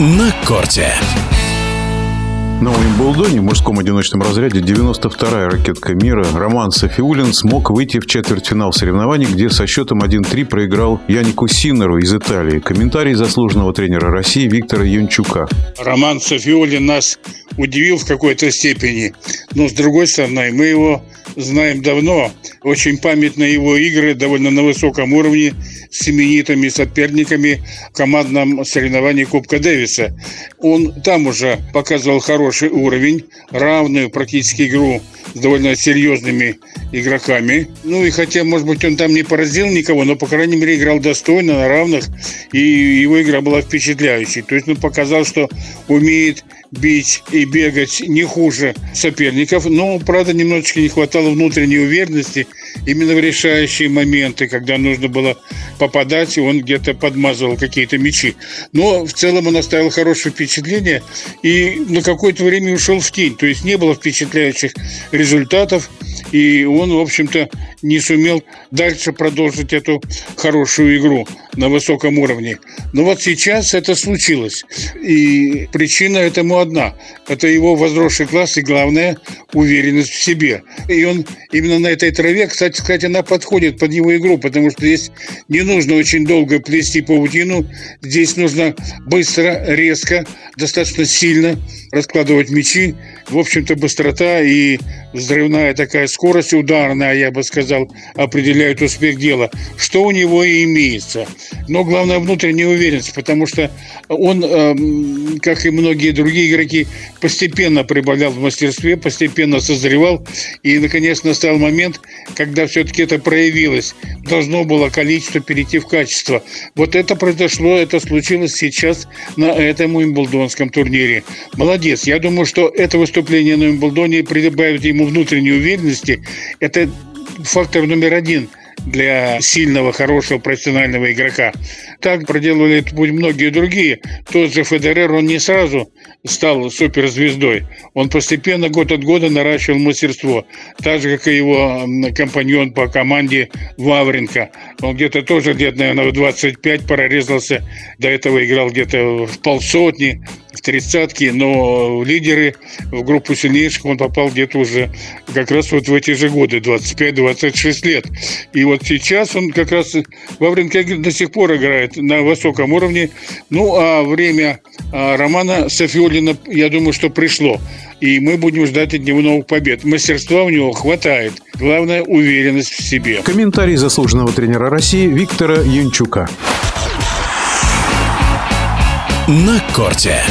на корте. На Уимблдоне в мужском одиночном разряде 92-я ракетка мира Роман Софиулин смог выйти в четвертьфинал соревнований, где со счетом 1-3 проиграл Янику Синнеру из Италии. Комментарий заслуженного тренера России Виктора Янчука. Роман Софиулин нас удивил в какой-то степени, но с другой стороны мы его знаем давно. Очень памятны его игры довольно на высоком уровне с именитыми соперниками в командном соревновании Кубка Дэвиса. Он там уже показывал хороший уровень, равную практически игру с довольно серьезными игроками. Ну и хотя, может быть, он там не поразил никого, но, по крайней мере, играл достойно, на равных, и его игра была впечатляющей. То есть он показал, что умеет бить и бегать не хуже соперников, но, правда, немножечко не хватало внутренней уверенности именно в решающие моменты, когда нужно было попадать, и он где-то подмазывал какие-то мячи. Но в целом он оставил хорошее впечатление и на какое-то время ушел в тень, то есть не было впечатляющих результатов, и он, в общем-то, не сумел дальше продолжить эту хорошую игру на высоком уровне. Но вот сейчас это случилось. И причина этому одна. Это его возросший класс и, главное, уверенность в себе. И он именно на этой траве, кстати сказать, она подходит под его игру, потому что здесь не нужно очень долго плести паутину. Здесь нужно быстро, резко, достаточно сильно раскладывать мячи. В общем-то, быстрота и взрывная такая скорость ударная, я бы сказал, определяют успех дела. Что у него и имеется. Но главное внутренняя уверенность, потому что он, эм, как и многие другие игроки, постепенно прибавлял в мастерстве, постепенно созревал. И, наконец, настал момент, когда все-таки это проявилось. Должно было количество перейти в качество. Вот это произошло, это случилось сейчас на этом Уимблдонском турнире. Молодец. Я думаю, что это выступление на Уимблдоне прибавит ему внутренней уверенности. Это фактор номер один – для сильного, хорошего профессионального игрока. Так проделывали этот путь многие другие. Тот же Федерер, он не сразу стал суперзвездой. Он постепенно, год от года наращивал мастерство. Так же, как и его компаньон по команде Вавренко. Он где-то тоже, где-то, наверное, в 25 прорезался. До этого играл где-то в полсотни, в тридцатки, но лидеры в группу сильнейших он попал где-то уже как раз вот в эти же годы, 25-26 лет. И вот сейчас он как раз Вавренко до сих пор играет на высоком уровне. Ну, а время а, Романа Софиолина, я думаю, что пришло. И мы будем ждать от него новых побед. Мастерства у него хватает. Главное – уверенность в себе. Комментарий заслуженного тренера России Виктора Янчука. На корте.